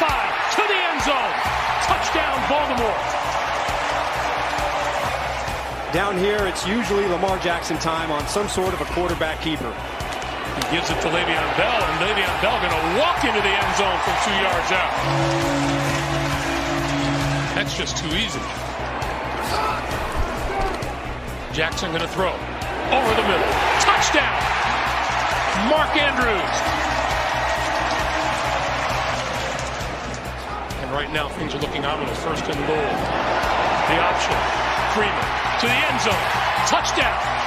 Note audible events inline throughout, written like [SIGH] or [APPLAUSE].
five, to the end zone. Touchdown, Baltimore. Down here, it's usually Lamar Jackson time on some sort of a quarterback keeper. He gives it to Le'Veon Bell, and Le'Veon Bell going to walk into the end zone from two yards out. That's just too easy. Jackson going to throw over the middle. Touchdown! Mark Andrews. Right now things are looking ominous. First and goal. The option. Freeman to the end zone. Touchdown.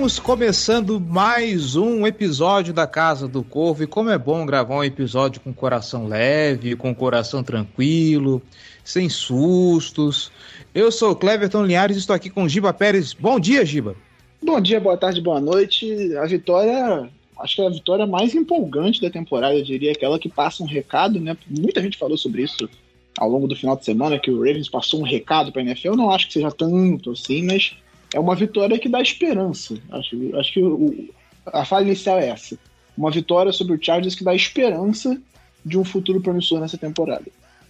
Estamos começando mais um episódio da Casa do Corvo e como é bom gravar um episódio com coração leve, com coração tranquilo, sem sustos. Eu sou o Cleverton Linhares e estou aqui com Giba Pérez. Bom dia, Giba. Bom dia, boa tarde, boa noite. A vitória, acho que é a vitória mais empolgante da temporada, eu diria, aquela que passa um recado, né? Muita gente falou sobre isso ao longo do final de semana, que o Ravens passou um recado para a NFL. Eu não acho que seja tanto assim, mas é uma vitória que dá esperança. Acho, acho que o, a falha inicial é essa. Uma vitória sobre o Chargers que dá esperança de um futuro promissor nessa temporada.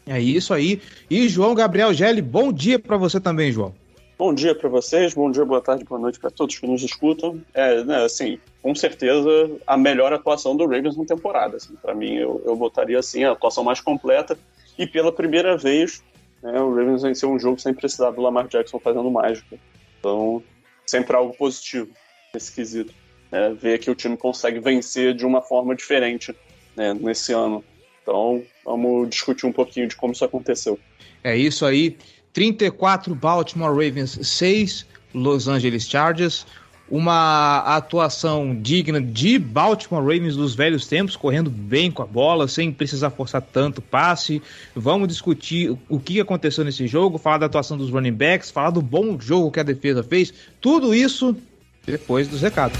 É isso aí. E João Gabriel Gelli, bom dia para você também, João. Bom dia para vocês, bom dia, boa tarde, boa noite para todos que nos escutam. É, né, assim, com certeza a melhor atuação do Ravens na temporada. Assim, para mim, eu, eu botaria assim a atuação mais completa e pela primeira vez né, o Ravens venceu um jogo sem precisar do Lamar Jackson fazendo mágica. Então, sempre algo positivo nesse quesito. É, ver que o time consegue vencer de uma forma diferente né, nesse ano. Então, vamos discutir um pouquinho de como isso aconteceu. É isso aí. 34 Baltimore Ravens, 6 Los Angeles Chargers. Uma atuação digna de Baltimore Ravens dos velhos tempos, correndo bem com a bola, sem precisar forçar tanto passe. Vamos discutir o que aconteceu nesse jogo, falar da atuação dos running backs, falar do bom jogo que a defesa fez. Tudo isso depois dos recados.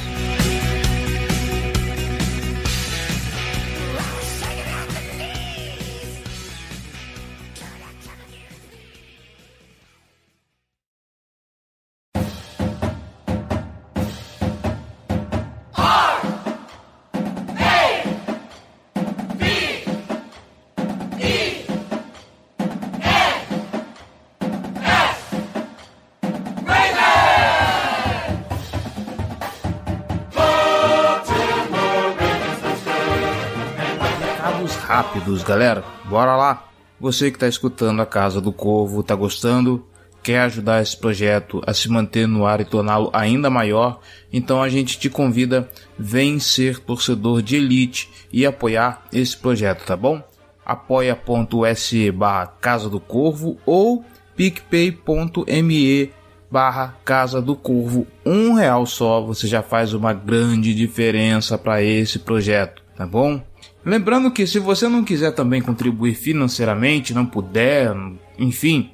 Rápidos, galera. Bora lá. Você que está escutando a Casa do Corvo, tá gostando? Quer ajudar esse projeto a se manter no ar e torná-lo ainda maior? Então a gente te convida, vem ser torcedor de elite e apoiar esse projeto, tá bom? apoia.se barra Casa do Corvo ou picpay.me barra Casa do Corvo. Um real só, você já faz uma grande diferença para esse projeto, tá bom? Lembrando que se você não quiser também contribuir financeiramente, não puder, enfim,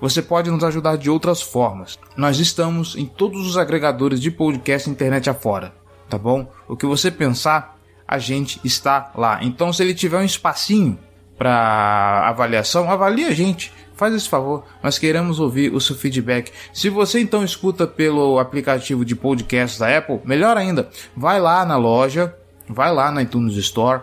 você pode nos ajudar de outras formas. Nós estamos em todos os agregadores de podcast internet afora, tá bom? O que você pensar, a gente está lá. Então, se ele tiver um espacinho para avaliação, avalie a gente. Faz esse favor, nós queremos ouvir o seu feedback. Se você então escuta pelo aplicativo de podcast da Apple, melhor ainda, vai lá na loja, vai lá na iTunes Store,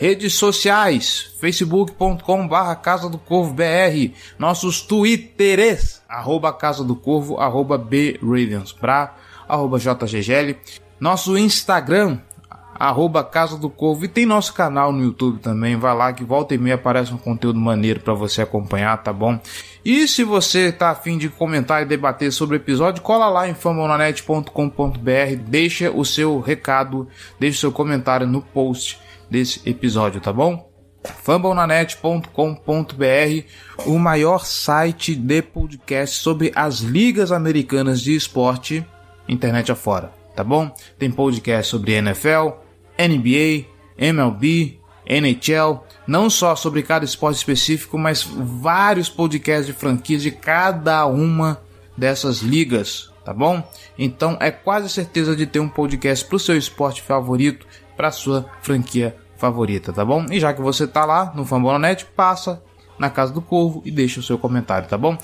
Redes sociais, facebook.com.br Casa do Corvo BR, nossos twitters, arroba Casa do Corvo, arroba bravensbra, arroba jggl, nosso Instagram, arroba Casa do Corvo, e tem nosso canal no YouTube também, vai lá que volta e meia aparece um conteúdo maneiro para você acompanhar, tá bom? E se você tá afim de comentar e debater sobre o episódio, cola lá em famonanet.com.br, deixa o seu recado, deixa o seu comentário no post desse episódio, tá bom? fumblenanet.com.br, o maior site de podcast sobre as ligas americanas de esporte, internet afora, tá bom? Tem podcast sobre NFL, NBA, MLB, NHL, não só sobre cada esporte específico, mas vários podcasts de franquias de cada uma dessas ligas, tá bom? Então é quase certeza de ter um podcast para o seu esporte favorito, para sua franquia favorita, tá bom? E já que você tá lá no Fambonanet, passa na Casa do Corvo e deixa o seu comentário, tá bom?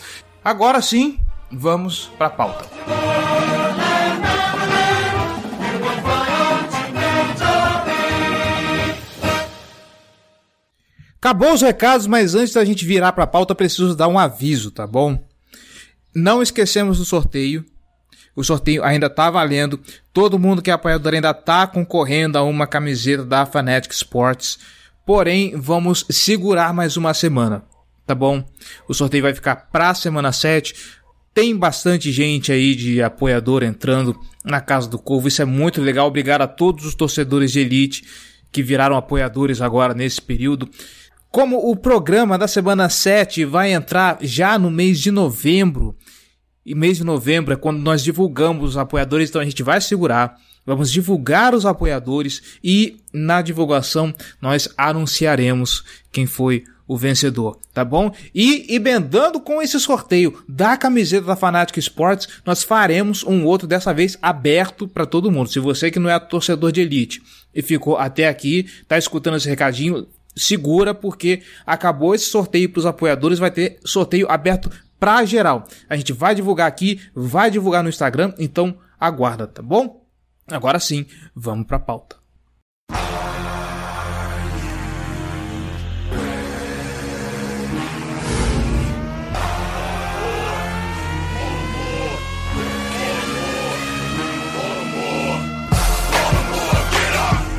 Agora sim, vamos para a pauta. Acabou os recados, mas antes da gente virar para a pauta, preciso dar um aviso, tá bom? Não esquecemos do sorteio o sorteio ainda tá valendo. Todo mundo que é apoiador ainda tá concorrendo a uma camiseta da Fanatic Sports. Porém, vamos segurar mais uma semana, tá bom? O sorteio vai ficar pra semana 7. Tem bastante gente aí de apoiador entrando na Casa do Corvo. Isso é muito legal. Obrigado a todos os torcedores de elite que viraram apoiadores agora nesse período. Como o programa da semana 7 vai entrar já no mês de novembro, e mês de novembro é quando nós divulgamos os apoiadores, então a gente vai segurar. Vamos divulgar os apoiadores e na divulgação nós anunciaremos quem foi o vencedor, tá bom? E emendando com esse sorteio da camiseta da Fanatic Sports, nós faremos um outro dessa vez aberto para todo mundo. Se você que não é torcedor de elite e ficou até aqui, tá escutando esse recadinho, segura porque acabou esse sorteio para os apoiadores, vai ter sorteio aberto pra geral. A gente vai divulgar aqui, vai divulgar no Instagram, então aguarda, tá bom? Agora sim, vamos pra pauta.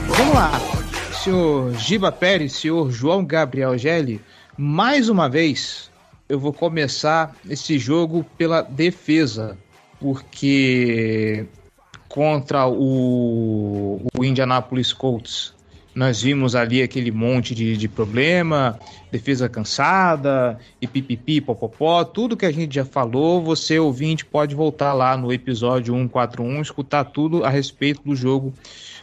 Vamos lá, senhor Giba Pérez, senhor João Gabriel Gelli, mais uma vez eu vou começar esse jogo pela defesa, porque contra o, o Indianapolis Colts nós vimos ali aquele monte de, de problema, defesa cansada, e pipipi, popopó, tudo que a gente já falou, você ouvinte pode voltar lá no episódio 141, escutar tudo a respeito do jogo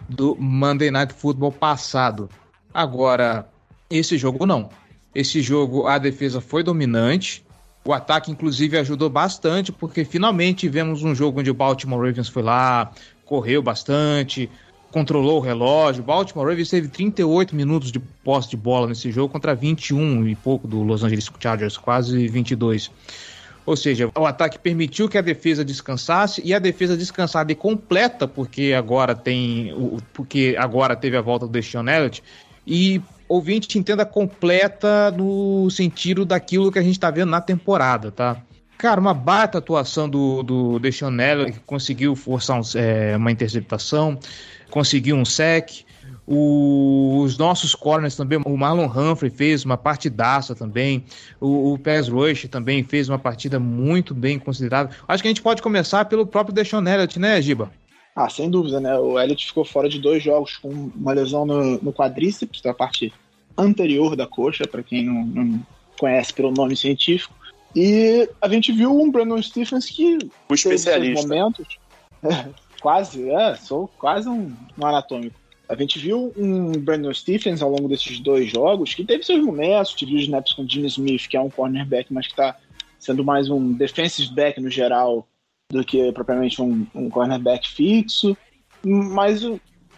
do Monday Night Football passado. Agora, esse jogo não. Esse jogo a defesa foi dominante. O ataque, inclusive, ajudou bastante, porque finalmente vemos um jogo onde o Baltimore Ravens foi lá, correu bastante, controlou o relógio. O Baltimore Ravens teve 38 minutos de posse de bola nesse jogo contra 21 e pouco do Los Angeles Chargers, quase 22. Ou seja, o ataque permitiu que a defesa descansasse e a defesa descansada e completa, porque agora tem, porque agora teve a volta do Deshaun Elliott e ouvinte entenda completa no sentido daquilo que a gente tá vendo na temporada, tá? Cara, uma baita atuação do, do Deshaun que conseguiu forçar um, é, uma interceptação, conseguiu um sec. os nossos corners também, o Marlon Humphrey fez uma partidaça também. O, o Pez Rush também fez uma partida muito bem considerada. Acho que a gente pode começar pelo próprio Deshaun né, Giba? Ah, sem dúvida, né? O Elliott ficou fora de dois jogos com uma lesão no, no quadríceps, da parte anterior da coxa, para quem não, não, conhece pelo nome científico. E a gente viu um Brandon Stephens que o especialista. momentos, [LAUGHS] é, quase, é, sou quase um, um anatômico. A gente viu um Brandon Stephens ao longo desses dois jogos que teve seus momentos, tive os snaps com Jimmy Smith, que é um cornerback, mas que está sendo mais um defensive back no geral do que propriamente um, um cornerback fixo. Mas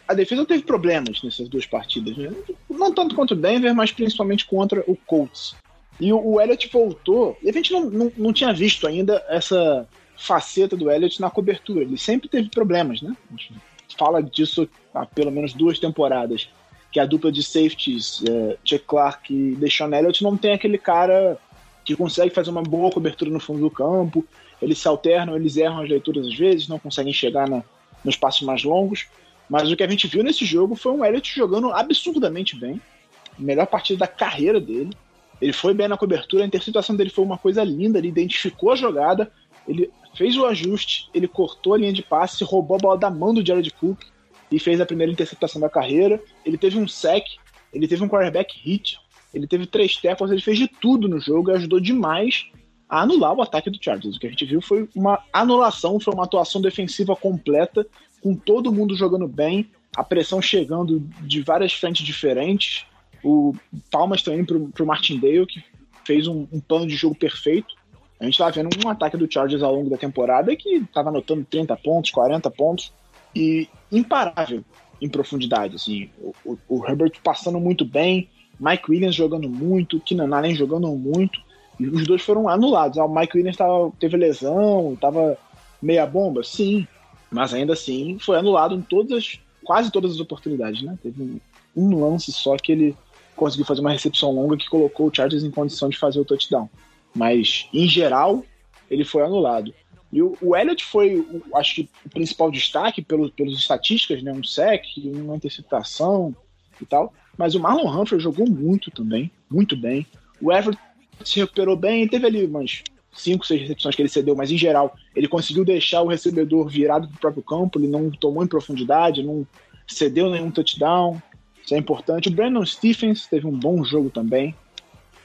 a defesa teve problemas nessas duas partidas. Né? Não tanto contra o Denver, mas principalmente contra o Colts. E o, o Elliott voltou, e a gente não, não, não tinha visto ainda essa faceta do Elliott na cobertura. Ele sempre teve problemas, né? A gente fala disso há pelo menos duas temporadas. que a dupla de safeties, é, Chuck Clark e Deshaun Elliott, não tem aquele cara que consegue fazer uma boa cobertura no fundo do campo. Eles se alternam, eles erram as leituras às vezes, não conseguem chegar nos passos mais longos. Mas o que a gente viu nesse jogo foi um Elliott jogando absurdamente bem. Melhor partida da carreira dele. Ele foi bem na cobertura, a interceptação dele foi uma coisa linda, ele identificou a jogada, ele fez o ajuste, ele cortou a linha de passe, roubou a bola da mão do Jared Cook e fez a primeira interceptação da carreira. Ele teve um sec, ele teve um quarterback hit, ele teve três tackles, ele fez de tudo no jogo e ajudou demais a anular o ataque do Chargers. O que a gente viu foi uma anulação, foi uma atuação defensiva completa, com todo mundo jogando bem, a pressão chegando de várias frentes diferentes. O palmas também pro, pro Martindale, que fez um, um plano de jogo perfeito. A gente estava vendo um ataque do Chargers ao longo da temporada que estava anotando 30 pontos, 40 pontos e imparável em profundidade. Assim, o, o, o Herbert passando muito bem, Mike Williams jogando muito, Keenan Allen jogando muito, os dois foram anulados. Ah, o Mike Williams tava, teve lesão, estava meia bomba, sim, mas ainda assim foi anulado em todas, quase todas as oportunidades, né? Teve um, um lance só que ele conseguiu fazer uma recepção longa que colocou o Chargers em condição de fazer o touchdown. Mas, em geral, ele foi anulado. E o, o Elliott foi, o, acho que, o principal destaque pelo, pelas estatísticas, né? Um sec, uma interceptação e tal. Mas o Marlon Humphrey jogou muito também, muito bem. O Everett se recuperou bem, teve ali umas 5, 6 recepções que ele cedeu, mas em geral ele conseguiu deixar o recebedor virado para o próprio campo, ele não tomou em profundidade, não cedeu nenhum touchdown. Isso é importante. O Brandon Stephens teve um bom jogo também.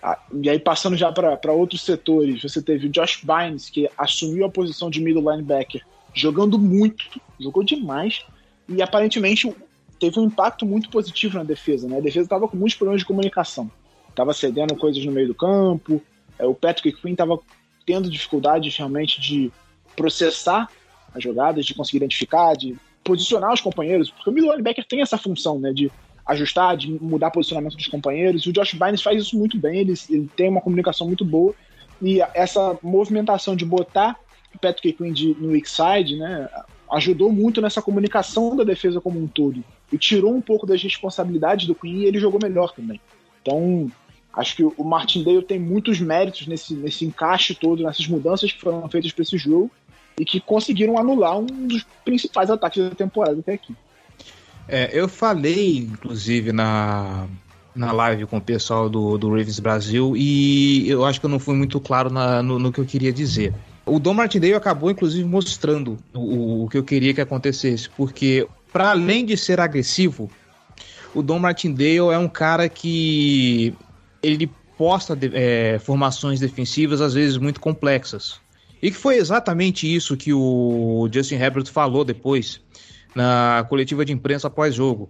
Ah, e aí, passando já para outros setores, você teve o Josh Bynes, que assumiu a posição de middle linebacker, jogando muito, jogou demais, e aparentemente teve um impacto muito positivo na defesa. Né? A defesa estava com muitos problemas de comunicação, estava cedendo coisas no meio do campo, é, o Patrick Quinn estava tendo dificuldades realmente de processar as jogadas, de conseguir identificar, de posicionar os companheiros, porque o middle linebacker tem essa função né, de ajustar, de mudar posicionamento dos companheiros. E o Josh Bynes faz isso muito bem, ele, ele tem uma comunicação muito boa. E essa movimentação de botar o Patrick Quinn de, no weak side, né, ajudou muito nessa comunicação da defesa como um todo. E tirou um pouco das responsabilidades do Quinn e ele jogou melhor também. Então, acho que o Martindale tem muitos méritos nesse, nesse encaixe todo, nessas mudanças que foram feitas para esse jogo e que conseguiram anular um dos principais ataques da temporada até aqui. É, eu falei, inclusive, na, na live com o pessoal do, do Ravens Brasil e eu acho que eu não fui muito claro na, no, no, que eu queria dizer. O Dom Martindale acabou, inclusive, mostrando o, o que eu queria que acontecesse, porque, para além de ser agressivo, o Dom Martindale é um cara que ele posta é, formações defensivas às vezes muito complexas. E que foi exatamente isso que o Justin Herbert falou depois na coletiva de imprensa após jogo.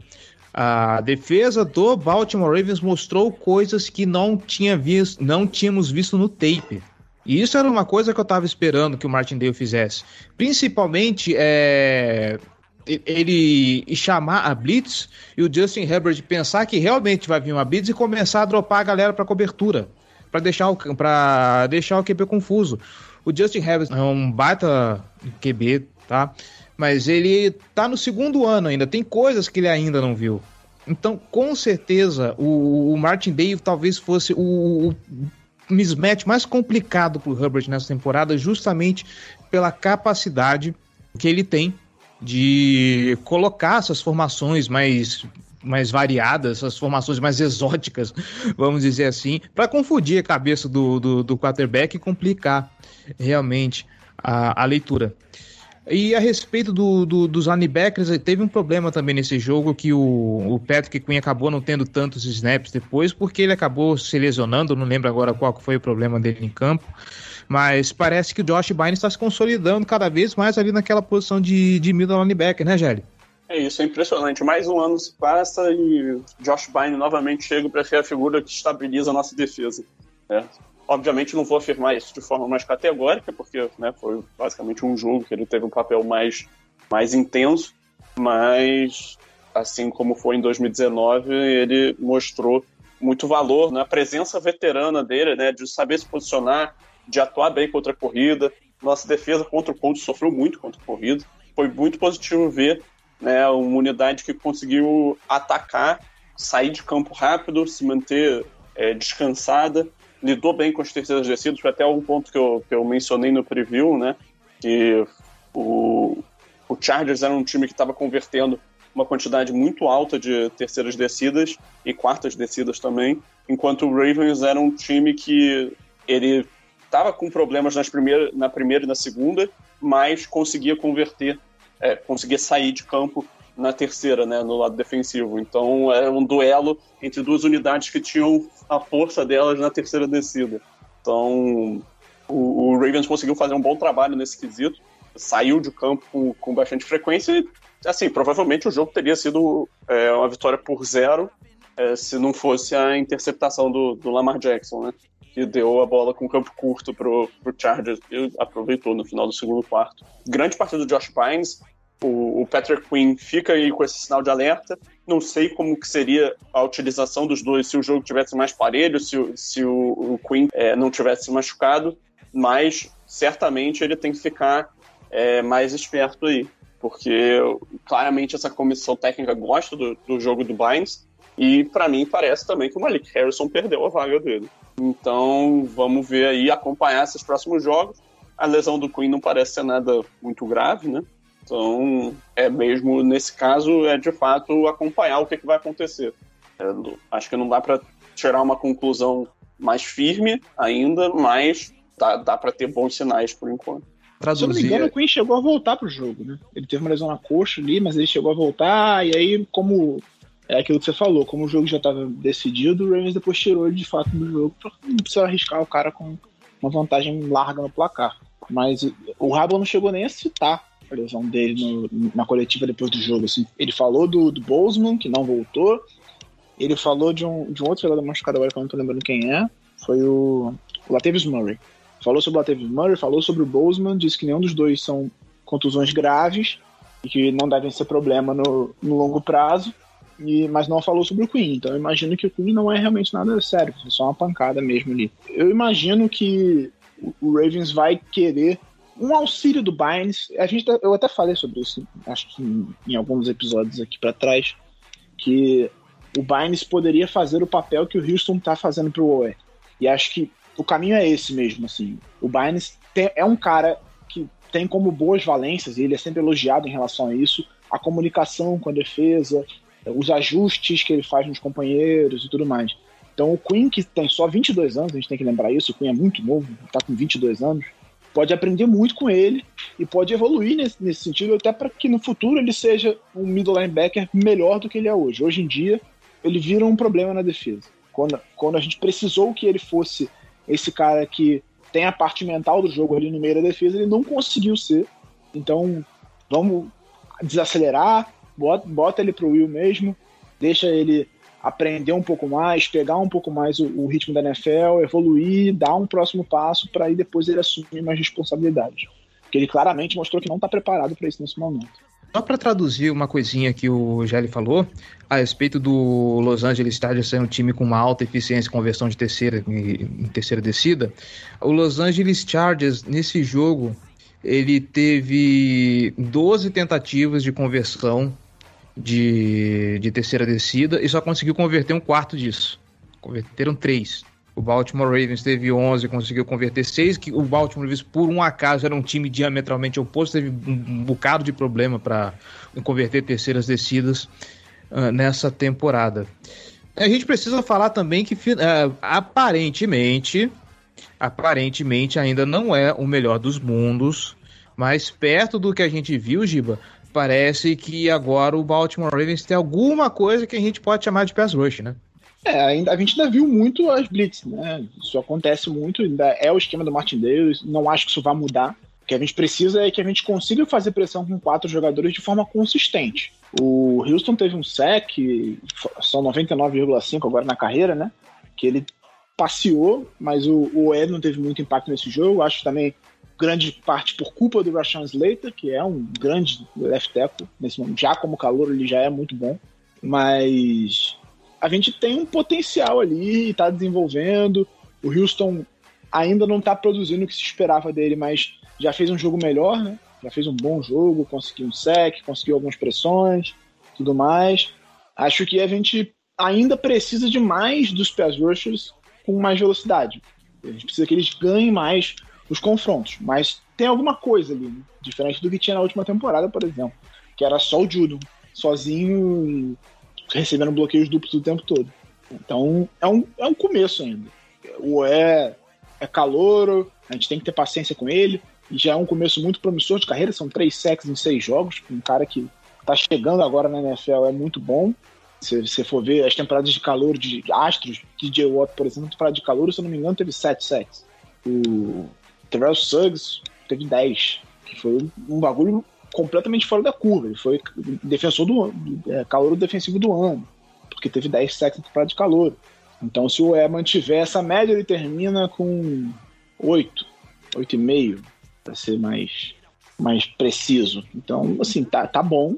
A defesa do Baltimore Ravens mostrou coisas que não, tinha visto, não tínhamos visto no tape. E isso era uma coisa que eu estava esperando que o Martindale fizesse. Principalmente é, ele chamar a blitz e o Justin Herbert pensar que realmente vai vir uma blitz e começar a dropar a galera para cobertura, para deixar o para deixar o QB confuso. O Justin Herbert é um baita QB, tá? mas ele tá no segundo ano ainda, tem coisas que ele ainda não viu. Então, com certeza, o, o Martin Dave talvez fosse o, o mismatch mais complicado para o Herbert nessa temporada, justamente pela capacidade que ele tem de colocar essas formações mais mais variadas, essas formações mais exóticas, vamos dizer assim, para confundir a cabeça do, do, do quarterback e complicar realmente a, a leitura. E a respeito do, do, dos linebackers, teve um problema também nesse jogo que o, o Patrick Quinn acabou não tendo tantos snaps depois, porque ele acabou se lesionando, não lembro agora qual foi o problema dele em campo. Mas parece que o Josh Bynum está se consolidando cada vez mais ali naquela posição de, de middle linebacker, né, Gelli? É isso, é impressionante. Mais um ano se passa e Josh Bynum novamente chega para ser a figura que estabiliza a nossa defesa. É. Obviamente não vou afirmar isso de forma mais categórica, porque né, foi basicamente um jogo que ele teve um papel mais, mais intenso, mas assim como foi em 2019, ele mostrou muito valor na presença veterana dele, né, de saber se posicionar, de atuar bem contra a corrida. Nossa defesa contra o Colts sofreu muito contra a corrida. Foi muito positivo ver né, uma unidade que conseguiu atacar sair de campo rápido, se manter é, descansada, lidou bem com as terceiras descidas, foi até um ponto que eu, que eu mencionei no preview, né? Que o, o Chargers era um time que estava convertendo uma quantidade muito alta de terceiras descidas e quartas descidas também, enquanto o Ravens era um time que ele estava com problemas nas primeira, na primeira e na segunda, mas conseguia converter, é, conseguia sair de campo na terceira, né, no lado defensivo. Então era um duelo entre duas unidades que tinham a força delas na terceira descida. Então o, o Ravens conseguiu fazer um bom trabalho nesse quesito, saiu de campo com, com bastante frequência e, assim, provavelmente o jogo teria sido é, uma vitória por zero é, se não fosse a interceptação do, do Lamar Jackson, né? Que deu a bola com campo curto pro, pro Chargers e aproveitou no final do segundo quarto. Grande partida do Josh Pines, o, o Patrick Quinn fica aí com esse sinal de alerta. Não sei como que seria a utilização dos dois se o jogo tivesse mais parelho, se, se o, o Quinn é, não tivesse machucado, mas certamente ele tem que ficar é, mais esperto aí, porque claramente essa comissão técnica gosta do, do jogo do Bynes e para mim parece também que o Malik Harrison perdeu a vaga dele. Então vamos ver aí, acompanhar esses próximos jogos. A lesão do Queen não parece ser nada muito grave, né? Então, é mesmo nesse caso, é de fato acompanhar o que, que vai acontecer. É, acho que não dá para tirar uma conclusão mais firme ainda, mas dá, dá para ter bons sinais por enquanto. Traduzir... Se eu não me engano, o Queen chegou a voltar pro jogo, né? Ele teve uma lesão na coxa ali, mas ele chegou a voltar, e aí, como é aquilo que você falou, como o jogo já estava decidido, o Ravens depois tirou ele de fato do jogo, não precisa arriscar o cara com uma vantagem larga no placar. Mas o Rabo não chegou nem a citar a lesão dele no, na coletiva depois do jogo. Assim. Ele falou do, do Bozeman, que não voltou. Ele falou de um, de um outro jogador machucado agora que eu não tô lembrando quem é. Foi o, o Latavius Murray. Falou sobre o Latavius Murray, falou sobre o Bozeman, disse que nenhum dos dois são contusões graves e que não devem ser problema no, no longo prazo. E, mas não falou sobre o Queen. Então eu imagino que o Queen não é realmente nada sério, é só uma pancada mesmo ali. Eu imagino que o Ravens vai querer um auxílio do Bynes. A gente, tá, eu até falei sobre isso, acho que em, em alguns episódios aqui para trás, que o Bynes poderia fazer o papel que o Houston tá fazendo pro OE. E acho que o caminho é esse mesmo, assim. O Bynes é um cara que tem como boas valências, e ele é sempre elogiado em relação a isso, a comunicação com a defesa, os ajustes que ele faz nos companheiros e tudo mais. Então o Queen, que tem só 22 anos, a gente tem que lembrar isso, o Queen é muito novo, está com 22 anos, pode aprender muito com ele e pode evoluir nesse, nesse sentido, até para que no futuro ele seja um middle linebacker melhor do que ele é hoje. Hoje em dia, ele vira um problema na defesa. Quando, quando a gente precisou que ele fosse esse cara que tem a parte mental do jogo ali no meio da defesa, ele não conseguiu ser. Então, vamos desacelerar, bota, bota ele pro Will mesmo, deixa ele aprender um pouco mais, pegar um pouco mais o, o ritmo da NFL, evoluir, dar um próximo passo para aí depois ele assumir mais responsabilidades. Porque ele claramente mostrou que não está preparado para isso nesse momento. Só para traduzir uma coisinha que o Gelli falou a respeito do Los Angeles Chargers ser um time com uma alta eficiência conversão de terceira em terceira descida, o Los Angeles Chargers nesse jogo ele teve 12 tentativas de conversão de, de terceira descida e só conseguiu converter um quarto disso. Converteram três. O Baltimore Ravens teve 11, conseguiu converter 6, que o Baltimore Ravens, por um acaso, era um time diametralmente oposto, teve um, bocado de problema para converter terceiras descidas uh, nessa temporada. A gente precisa falar também que uh, aparentemente, aparentemente ainda não é o melhor dos mundos, mas perto do que a gente viu, Giba, parece que agora o Baltimore Ravens tem alguma coisa que a gente pode chamar de pass rush, né? É, ainda, a gente ainda viu muito as blitz, né? Isso acontece muito, ainda é o esquema do Martin Davis, não acho que isso vá mudar. O que a gente precisa é que a gente consiga fazer pressão com quatro jogadores de forma consistente. O Houston teve um sec, são 99,5 agora na carreira, né? Que ele passeou, mas o, o não teve muito impacto nesse jogo. Acho também grande parte por culpa do Rashawn Slater, que é um grande left tackle nesse momento. Já como calor, ele já é muito bom. Mas a gente tem um potencial ali, está desenvolvendo. O Houston ainda não está produzindo o que se esperava dele, mas já fez um jogo melhor, né? Já fez um bom jogo, conseguiu um sec, conseguiu algumas pressões, tudo mais. Acho que a gente ainda precisa de mais dos pass rushers com mais velocidade. A gente precisa que eles ganhem mais os confrontos. Mas tem alguma coisa ali, né? diferente do que tinha na última temporada, por exemplo, que era só o Judon, sozinho, recebendo bloqueios duplos o tempo todo. Então é um, é um começo ainda. O é, é calouro, a gente tem que ter paciência com ele. E já é um começo muito promissor de carreira, são três sacks em seis jogos. Um cara que tá chegando agora na NFL é muito bom. Se você for ver as temporadas de calor de Astros, DJ Watt, por exemplo, temporada de calor, se eu não me engano, teve sete sacks. O Terrell Suggs teve 10, que foi um bagulho completamente fora da curva. Ele foi defensor do, é, calor defensivo do ano, porque teve 10 sacks temporada de calor. Então, se o E mantiver essa média, ele termina com 8, 8,5, para ser mais, mais preciso. Então, assim, tá, tá bom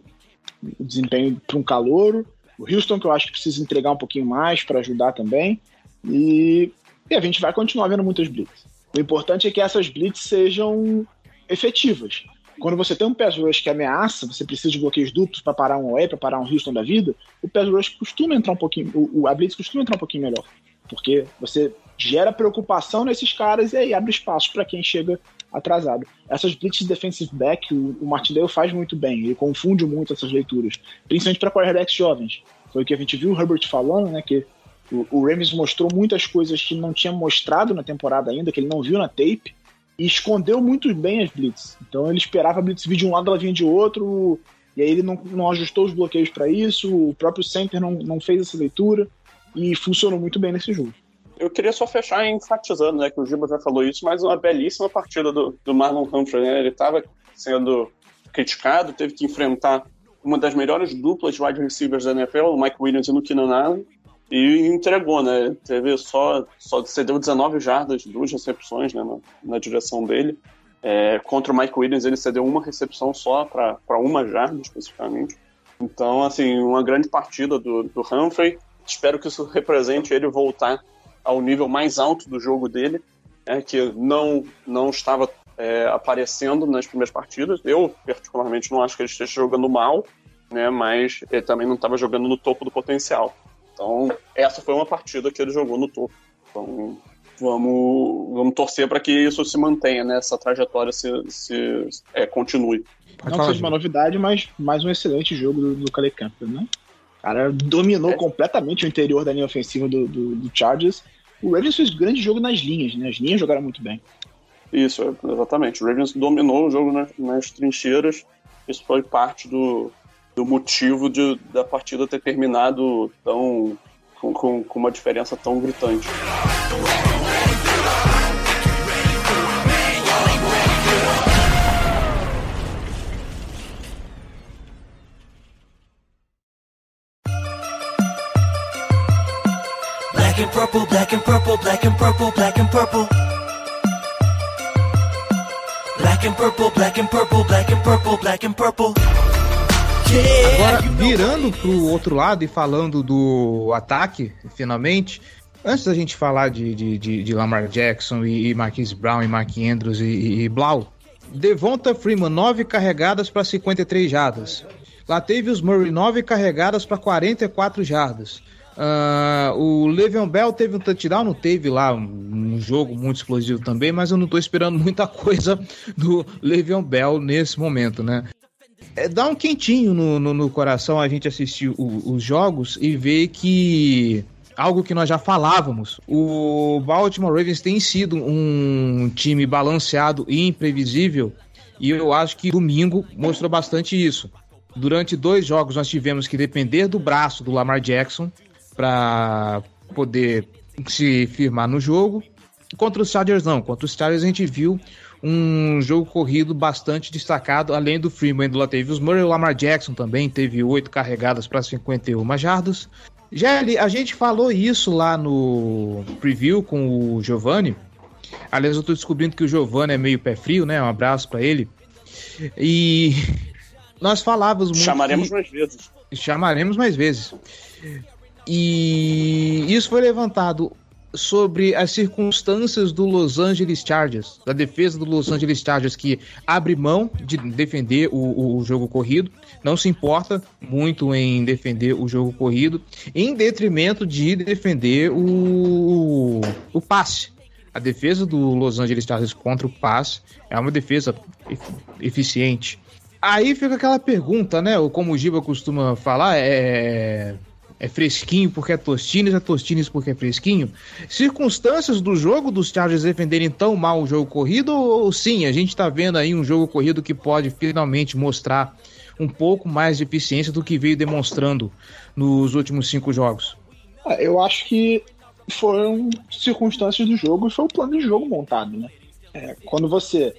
o desempenho para um calouro. O Houston, que eu acho que precisa entregar um pouquinho mais para ajudar também. E, e, a gente vai continuar vendo muitas blitz. O importante é que essas blitz sejam efetivas. Quando você tem um pass rush que ameaça, você precisa de bloqueios duplos para parar um OE, para parar um Houston da vida, o pass rush costuma entrar um pouquinho, o, a blitz costuma entrar um pouquinho melhor. Porque você gera preocupação nesses caras e aí abre espaço para quem chega atrasado. Essas blitz defensive back, o, o Martindale faz muito bem, ele confunde muito essas leituras, principalmente para quarterbacks jovens. Foi o que a gente viu o Herbert falando, né, que o, o Rams mostrou muitas coisas que não tinha mostrado na temporada ainda, que ele não viu na tape, e escondeu muito bem as blitz. Então ele esperava a blitz vir de um lado, ela vinha de outro, e aí ele não, não ajustou os bloqueios para isso, o próprio center não, não fez essa leitura, e funcionou muito bem nesse jogo. Eu queria só fechar enfatizando, né, que o Giba já falou isso, mas uma belíssima partida do, do Marlon Humphrey, né? Ele estava sendo criticado, teve que enfrentar uma das melhores duplas de wide receivers da NFL, o Mike Williams e o Keenan Allen, e entregou, né? Teve só, só cedeu 19 jardas, duas recepções né, na, na direção dele. É, contra o Mike Williams, ele cedeu uma recepção só para uma jarda, especificamente. Então, assim, uma grande partida do, do Humphrey. Espero que isso represente ele voltar ao nível mais alto do jogo dele, né, que não, não estava é, aparecendo nas primeiras partidas. Eu, particularmente, não acho que ele esteja jogando mal, né, mas ele também não estava jogando no topo do potencial. Então, essa foi uma partida que ele jogou no topo. Então, vamos, vamos torcer para que isso se mantenha, né? Essa trajetória se, se é, continue. Não que seja uma novidade, mas mais um excelente jogo do, do Calais Campbell, né? O cara dominou é. completamente o interior da linha ofensiva do, do, do Chargers. O Ravens fez grande jogo nas linhas, né? As linhas jogaram muito bem. Isso, exatamente. O Ravens dominou o jogo nas, nas trincheiras. Isso foi parte do, do motivo de, da partida ter terminado tão com, com, com uma diferença tão gritante. Black and purple, black and purple, black and purple, black and purple. Black and purple, black and purple, black and purple, black and purple. Agora, virando pro outro lado e falando do ataque, finalmente, antes da gente falar de, de, de, de Lamar Jackson e, e Marquise Brown e Mark Andrews e, e, e Blau, Devonta Freeman, 9 carregadas para 53 jardas. Latavius Murray, 9 carregadas para 44 jardas. Uh, o Le'Veon Bell teve um touchdown, não teve lá um, um, jogo muito explosivo também, mas eu não estou esperando muita [LAUGHS] coisa do Le'Veon Bell nesse momento, né? É, dá um quentinho no, no, no, coração a gente assistir o, os jogos e ver que algo que nós já falávamos. O Baltimore Ravens tem sido um time balanceado e imprevisível, e eu acho que domingo mostrou bastante isso. Durante dois jogos nós tivemos que depender do braço do Lamar Jackson para poder se firmar no jogo. Contra os Chargers não, contra os Chargers a gente viu um jogo corrido bastante destacado, além do Freeman do Latavius Murray, o Lamar Jackson também teve oito carregadas para 51 jardas. Já a gente falou isso lá no preview com o Giovanni. Aliás, eu estou descobrindo que o Giovanni é meio pé frio, né? Um abraço para ele. E [LAUGHS] nós falávamos muito. Chamaremos que... mais vezes. Chamaremos mais vezes. E isso foi levantado sobre as circunstâncias do Los Angeles Chargers, da defesa do Los Angeles Chargers, que abre mão de defender o, o jogo corrido, não se importa muito em defender o jogo corrido, em detrimento de defender o, o passe. A defesa do Los Angeles Chargers contra o passe é uma defesa eficiente. Aí fica aquela pergunta, né? Como o Giba costuma falar, é é fresquinho porque é Tostines, é Tostines porque é fresquinho. Circunstâncias do jogo dos Chargers defenderem tão mal o jogo corrido, ou sim, a gente tá vendo aí um jogo corrido que pode finalmente mostrar um pouco mais de eficiência do que veio demonstrando nos últimos cinco jogos? Ah, eu acho que foram circunstâncias do jogo e foi o plano de jogo montado, né? É, quando você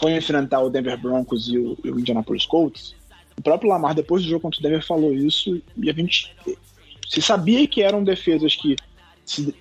foi enfrentar o Denver Broncos e o, e o Indianapolis Colts, o próprio Lamar, depois do jogo contra o Denver, falou isso e a gente se sabia que eram defesas que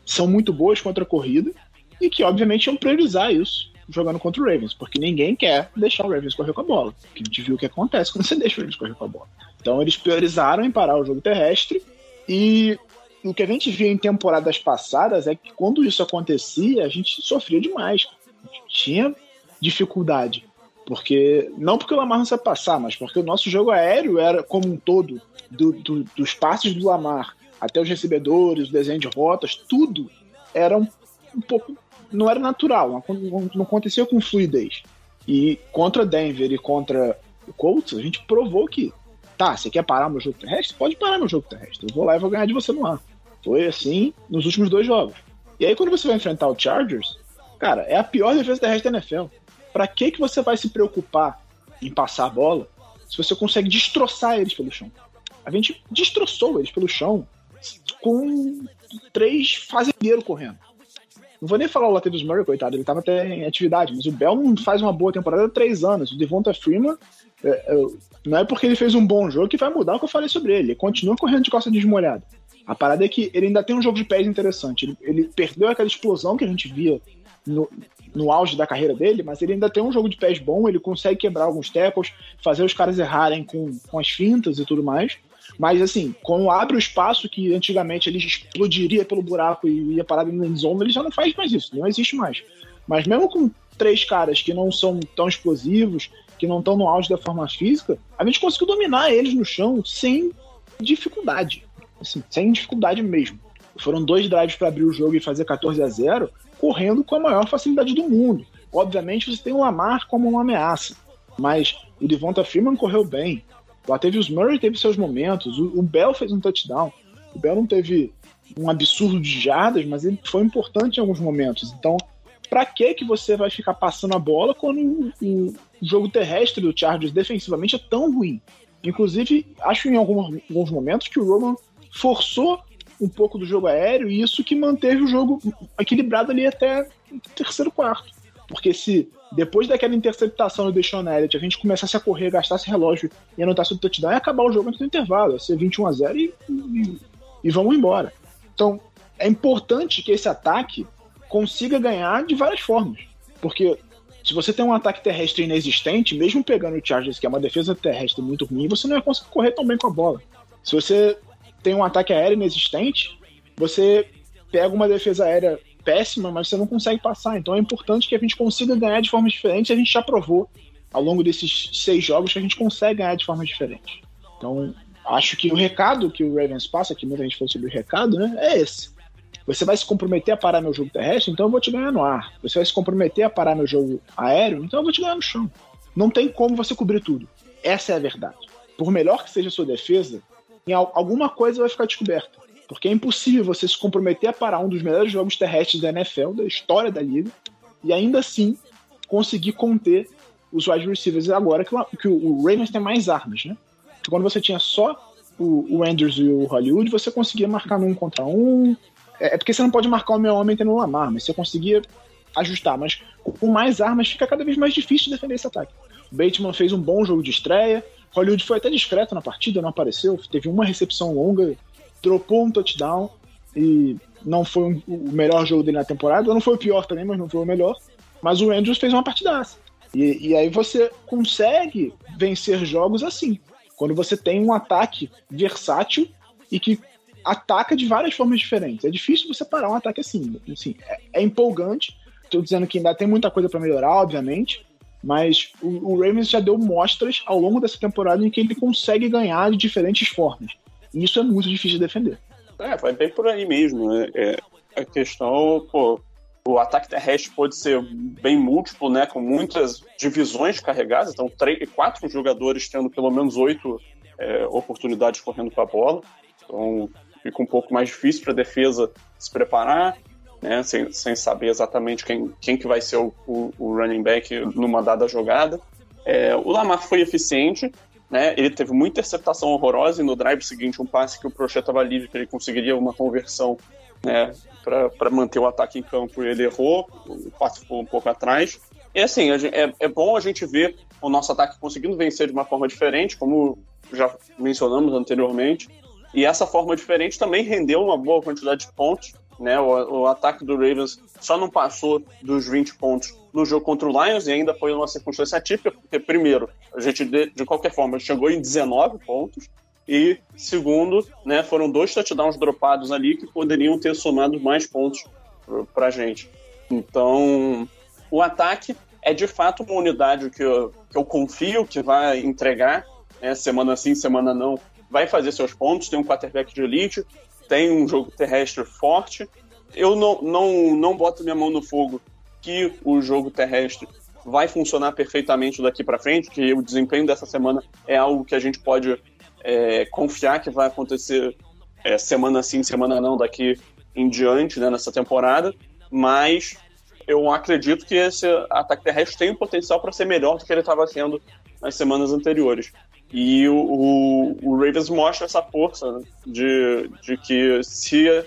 são muito boas contra a corrida e que, obviamente, iam priorizar isso jogando contra o Ravens, porque ninguém quer deixar o Ravens correr com a bola. A gente viu o que acontece quando você [LAUGHS] deixa o Ravens correr com a bola. Então, eles priorizaram em parar o jogo terrestre e o que a gente via em temporadas passadas é que quando isso acontecia, a gente sofria demais. A gente tinha dificuldade. Porque, não porque o Lamar não sabe passar, mas porque o nosso jogo aéreo era, como um todo, do, do, dos passes do Lamar até os recebedores, o desenho de rotas, tudo era um, um pouco. não era natural, não, não acontecia com fluidez. E contra Denver e contra o Colts, a gente provou que, tá, você quer parar meu jogo terrestre? Pode parar meu jogo terrestre. Eu vou lá e vou ganhar de você no ar. Foi assim nos últimos dois jogos. E aí, quando você vai enfrentar o Chargers, cara, é a pior defesa terrestre da NFL. Pra que, que você vai se preocupar em passar a bola se você consegue destroçar eles pelo chão? A gente destroçou eles pelo chão com três fazendeiros correndo. Não vou nem falar o Latavius Murray, coitado, ele estava até em atividade, mas o Bell não faz uma boa temporada há três anos. O Devonta Freeman, é, é, não é porque ele fez um bom jogo que vai mudar o que eu falei sobre ele. Ele continua correndo de costa desmolhada. A parada é que ele ainda tem um jogo de pés interessante. Ele, ele perdeu aquela explosão que a gente via no, no auge da carreira dele, mas ele ainda tem um jogo de pés bom, ele consegue quebrar alguns tackles, fazer os caras errarem com, com as fintas e tudo mais. Mas assim, quando abre o espaço que antigamente ele explodiria pelo buraco e ia parar no zone, ele já não faz mais isso, não existe mais. Mas mesmo com três caras que não são tão explosivos, que não estão no auge da forma física, a gente conseguiu dominar eles no chão sem dificuldade. Assim, sem dificuldade mesmo. Foram dois drives para abrir o jogo e fazer 14 a 0, correndo com a maior facilidade do mundo. Obviamente você tem o Lamar como uma ameaça, mas o Devonta Freeman correu bem, o Latavius Murray teve seus momentos, o, o Bell fez um touchdown. O Bell não teve um absurdo de jardas, mas ele foi importante em alguns momentos. Então, para que que você vai ficar passando a bola quando o, jogo terrestre do Chargers defensivamente é tão ruim? Inclusive, acho em alguns momentos que o Roman forçou um pouco do jogo aéreo e isso que manteve o jogo equilibrado ali até o terceiro quarto. Porque se depois daquela interceptação do Deshaun Elliott, a gente começasse a correr, gastasse relógio e anotasse o touchdown, e acabar o jogo antes do intervalo, ia ser 21 a 0 e, e, e vamos embora. Então, é importante que esse ataque consiga ganhar de várias formas. Porque se você tem um ataque terrestre inexistente, mesmo pegando o Chargers, que é uma defesa terrestre muito ruim, você não vai conseguir correr tão bem com a bola. Se você tem um ataque aéreo inexistente, você pega uma defesa aérea péssima, mas você não consegue passar. Então é importante que a gente consiga ganhar de formas diferentes. A gente já provou ao longo desses seis jogos que a gente consegue ganhar de formas diferentes. Então, acho que o recado que o Ravens passa, que muita gente falou sobre o recado, né, é esse. Você vai se comprometer a parar meu jogo terrestre, então eu vou te ganhar no ar. Você vai se comprometer a parar meu jogo aéreo, então eu vou te ganhar no chão. Não tem como você cobrir tudo. Essa é a verdade. Por melhor que seja a sua defesa, em alguma coisa vai ficar descoberta. Porque é impossível você se comprometer a parar um dos melhores jogos terrestres da NFL, da história da liga, e ainda assim conseguir conter os wide receivers agora que, que o Ravens tem mais armas, né? Porque quando você tinha só o, o Andrews e o Hollywood, você conseguia marcar num contra um. É, é porque você não pode marcar o meu homem tendo o Lamar, mas você conseguia ajustar. Mas com mais armas fica cada vez mais difícil defender esse ataque. O Bateman fez um bom jogo de estreia. Hollywood foi até discreto na partida, não apareceu. Teve uma recepção longa dropou um touchdown e não foi um, o melhor jogo dele na temporada. Não foi o pior também, mas não foi o melhor. Mas o Andrews fez uma partidaça. E, e aí você consegue vencer jogos assim. Quando você tem um ataque versátil e que ataca de várias formas diferentes. É difícil você parar um ataque assim. assim é, é empolgante. Estou dizendo que ainda tem muita coisa para melhorar, obviamente. Mas o, o, Ravens já deu mostras ao longo dessa temporada em que ele consegue ganhar de diferentes formas. E isso é muito difícil de defender. É, vai bem por aí mesmo. Né? É, a questão, pô, o ataque terrestre pode ser bem múltiplo, né, com muitas divisões carregadas, então três, quatro jogadores tendo pelo menos oito é, oportunidades correndo com a bola, então fica um pouco mais difícil para a defesa se preparar, né, sem, sem saber exatamente quem, quem que vai ser o, o, o running back numa dada jogada. É, o Lamar foi eficiente, né, ele teve uma interceptação horrorosa e no drive seguinte um passe que o Prochet estava livre, que ele conseguiria uma conversão né, para manter o ataque em campo. Ele errou, o passe ficou um pouco atrás. E assim, é, é bom a gente ver o nosso ataque conseguindo vencer de uma forma diferente, como já mencionamos anteriormente. E essa forma diferente também rendeu uma boa quantidade de pontos. Né? O, o, ataque do Ravens só não passou dos 20 pontos no jogo contra o Lions e ainda foi uma circunstância atípica, porque, primeiro, a gente, de, de qualquer forma, chegou em 19 pontos, e segundo, né, foram dois touchdowns dropados ali que poderiam ter somado mais pontos para a gente. Então, o ataque é de fato uma unidade que eu, que eu confio que vai entregar, né, semana sim, semana não, vai fazer seus pontos, tem um quarterback de elite, tem um jogo terrestre forte. Eu não, não, não boto minha mão no fogo que o jogo terrestre vai funcionar perfeitamente daqui para frente, que o desempenho dessa semana é algo que a gente pode é, confiar que vai acontecer é, semana sim, semana não, daqui em diante, né, nessa temporada, mas eu acredito que esse ataque terrestre tem o potencial para ser melhor do que ele estava sendo nas semanas anteriores. E o, o, o, Ravens mostra essa força de, de que se uh,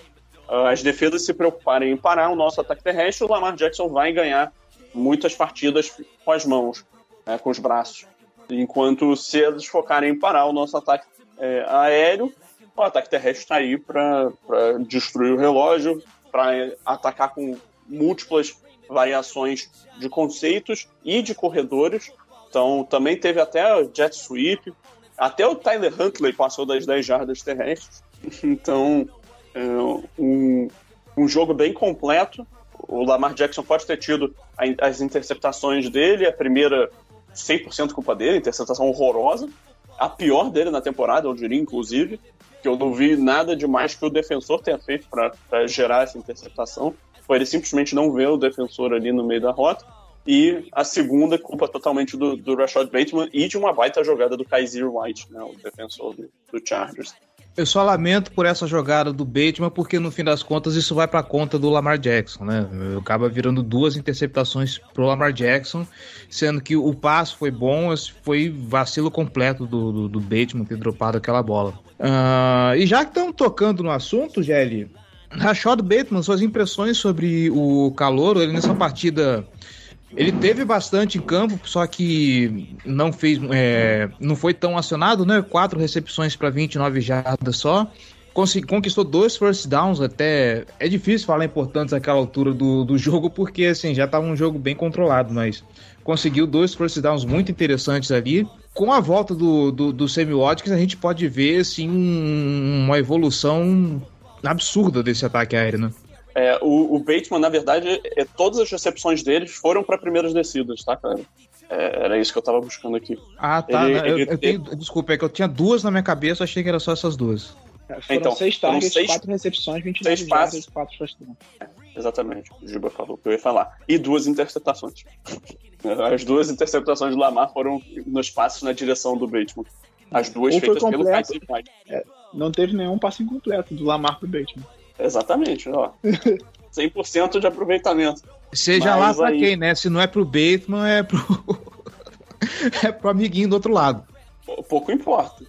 as defesas se preocuparem em parar o nosso ataque terrestre, o Lamar Jackson vai ganhar muitas partidas com as mãos, né, com os braços. Enquanto se eles focarem em parar o nosso ataque é, aéreo, o ataque terrestre está aí para destruir o relógio, para atacar com múltiplas variações de conceitos e de corredores. Então, também teve até o jet sweep, até o Tyler Huntley passou das 10 jardas terrestres. [LAUGHS] Então, é um, um jogo bem completo. O Lamar Jackson pode ter tido as interceptações dele, a primeira 100% culpa dele, interceptação horrorosa. A pior dele na temporada, eu diria, inclusive, que eu não vi nada demais que o defensor tenha feito para gerar essa interceptação. Foi ele simplesmente não ver o defensor ali no meio da rota. E a segunda culpa totalmente do, do Rashad Bateman e de uma baita jogada do Kaiser White, né, o defensor do, do Chargers. Eu só lamento por essa jogada do Bateman, porque no fim das contas isso vai para conta do Lamar Jackson, né? Acaba virando duas interceptações pro Lamar Jackson, sendo que o passo foi bom, mas foi vacilo completo do, do, do Bateman ter dropado aquela bola. Uh, e já que estamos tocando no assunto, Gelli, Rashad Bateman, suas impressões sobre o calor, ele nessa partida ele teve bastante em campo, só que não fez, é, não foi tão acionado, né? Quatro recepções para 29 jardas só. Consegui, conquistou dois first downs, até é difícil falar importantes naquela altura do, do jogo, porque assim, já estava um jogo bem controlado, mas conseguiu dois first downs muito interessantes ali. Com a volta do, do, do Sammy Watkins, a gente pode ver assim, um, uma evolução absurda desse ataque aéreo, né? É, o, o, Bateman, na verdade, é, todas as recepções deles foram para primeiras descidas, tá, cara? É, era isso que eu tava buscando aqui. Ah, tá. Ele, eu, ele, eu tenho, desculpa, é que eu tinha duas na minha cabeça, achei que era só essas duas. É, foram então, seis targets, seis, quatro recepções, 29 seis passes, quatro touchdowns. É, exatamente, o Juba falou o que eu ia falar. E duas interceptações. [LAUGHS] As duas interceptações do Lamar foram nos passos na direção do Bateman. As duas feitas pelo Kaiser é, Não teve nenhum passe incompleto do Lamar pro Bateman. Exatamente, ó. [LAUGHS] 100% de aproveitamento. Seja Mas lá pra aí... quem, né? Se não é pro Bateman, é pro. [LAUGHS] é pro amiguinho do outro lado. Pouco importa.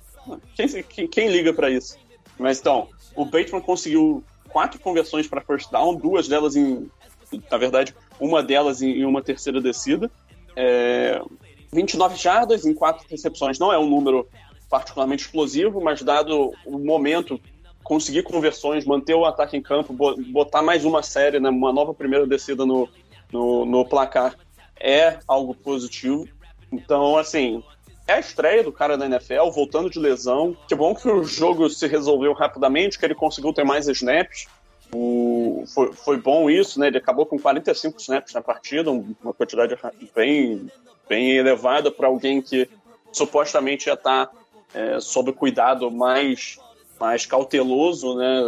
Quem, quem, quem liga para isso? Mas então, o Bateman conseguiu quatro conversões para first down, duas delas em. Na verdade, uma delas em, uma terceira descida. É, 29 jardas em quatro recepções não é um número particularmente explosivo, mas dado o momento conseguir conversões, manter o ataque em campo, botar mais uma série, né, uma nova primeira descida no, no, no placar, é algo positivo. Então, assim, é a estreia do cara da NFL, voltando de lesão. Que bom que o jogo se resolveu rapidamente, que ele conseguiu ter mais snaps. O, foi, foi bom isso, né? Ele acabou com 45 snaps na partida, uma quantidade bem, bem elevada para alguém que supostamente já está é, sob cuidado mais, mais cauteloso, né?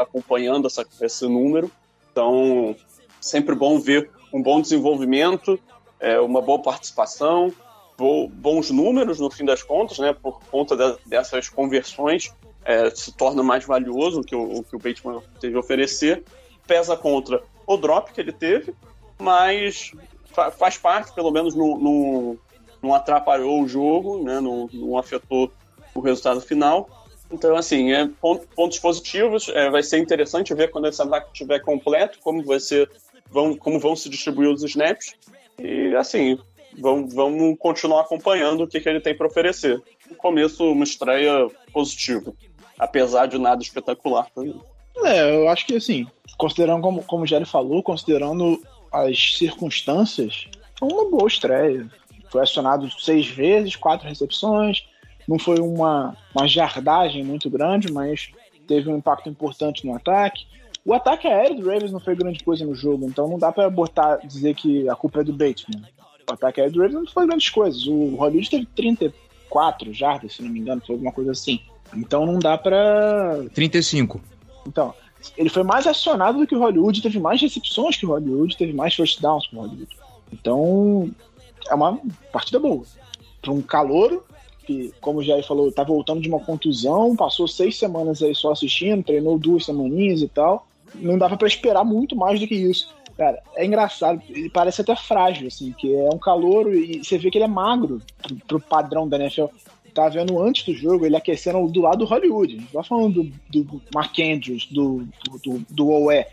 Acompanhando essa, esse número. Então, sempre bom ver um bom desenvolvimento, é, uma boa participação, bo, bons números no fim das contas, né? Por conta de, dessas conversões, é, se torna mais valioso o que o, o que o Bateman teve a oferecer. Pesa contra o drop que ele teve, mas fa, faz parte, pelo menos não, não, atrapalhou o jogo, né? não afetou o resultado final. Então, assim, é, pontos positivos. É, vai ser interessante ver quando esse ataque estiver completo, como vai ser, vão, como vão se distribuir os snaps. E, assim, vamos, vamos continuar acompanhando o que, que ele tem para oferecer. No começo, uma estreia positiva, apesar de nada espetacular também. É, eu acho que, assim, considerando, como, como o Jerry falou, considerando as circunstâncias, foi uma boa estreia. Foi acionado seis vezes, quatro recepções, não foi uma, uma jardagem muito grande, mas teve um impacto importante no ataque. O ataque aéreo do Ravens não foi grande coisa no jogo, então não dá para botar dizer que a culpa é do Bateman. O ataque aéreo do Ravens não foi grandes coisas. O Hollywood teve 34 jardas, se não me engano, foi alguma coisa assim. Então não dá para 35. Então, ele foi mais acionado do que o Hollywood, teve mais recepções que o Hollywood, teve mais first downs que o Hollywood. Então, é uma partida boa. Para um calouro que, como o Jair falou, tá voltando de uma contusão, passou seis semanas aí só assistindo, treinou duas semaninhas e tal. Não dava para esperar muito mais do que isso. Cara, é engraçado, ele parece até frágil, assim, que é um calor e você vê que ele é magro pro, pro padrão da NFL. Tá vendo antes do jogo, ele aquecendo do lado do Hollywood. Não tá falando do, do Mark Andrews, do, do, do OE.